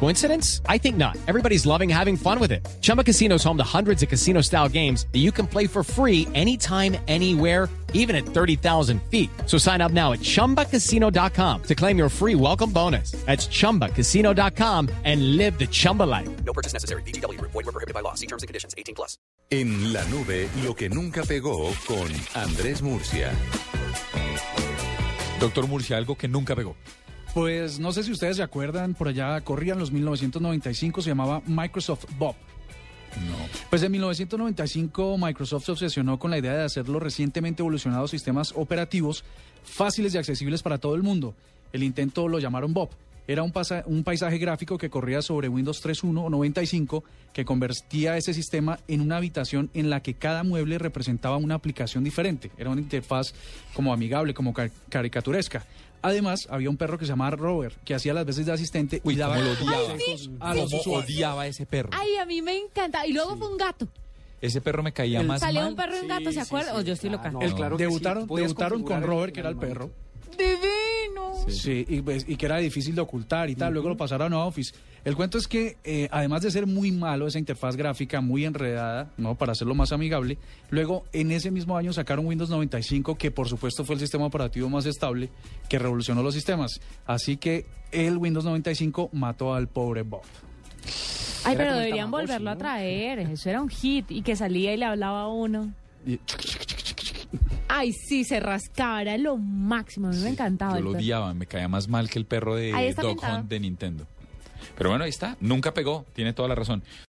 Coincidence? I think not. Everybody's loving having fun with it. Chumba Casino is home to hundreds of casino style games that you can play for free anytime, anywhere, even at 30,000 feet. So sign up now at chumbacasino.com to claim your free welcome bonus. That's chumbacasino.com and live the Chumba life. No purchase necessary. BGW. Void were prohibited by law. See terms and conditions. 18 plus. En la nube, lo que nunca pegó con Andrés Murcia. Doctor Murcia, algo que nunca pegó. Pues no sé si ustedes se acuerdan, por allá corrían los 1995, se llamaba Microsoft Bob. No. Pues en 1995 Microsoft se obsesionó con la idea de hacer los recientemente evolucionados sistemas operativos fáciles y accesibles para todo el mundo. El intento lo llamaron Bob. Era un, pasa- un paisaje gráfico que corría sobre Windows 3.1 o 95 que convertía ese sistema en una habitación en la que cada mueble representaba una aplicación diferente. Era una interfaz como amigable, como ca- caricaturesca. Además, había un perro que se llamaba Rover, que hacía las veces de asistente Uy, y daba lo odiaba. consejos a los usuarios. odiaba a ese perro. Ay, a mí me encanta. Y luego fue un gato. Ese perro me caía más Salió mal. un perro y un gato, ¿se acuerdan? O yo estoy loca. El- claro que debutaron sí. Debutaron con Robert, que era el perro. Sí, y, pues, y que era difícil de ocultar y tal. Luego lo pasaron a Office. El cuento es que, eh, además de ser muy malo esa interfaz gráfica, muy enredada, ¿no? Para hacerlo más amigable, luego en ese mismo año sacaron Windows 95, que por supuesto fue el sistema operativo más estable, que revolucionó los sistemas. Así que el Windows 95 mató al pobre Bob. Ay, pero deberían volverlo a traer. Eso era un hit. Y que salía y le hablaba a uno. Y- Ay, sí, se rascaba. Era lo máximo. A mí me encantaba. Yo el lo perro. odiaba, me caía más mal que el perro de Ahí está Dog pintado. Hunt de Nintendo. Pero bueno, ahí está, nunca pegó, tiene toda la razón.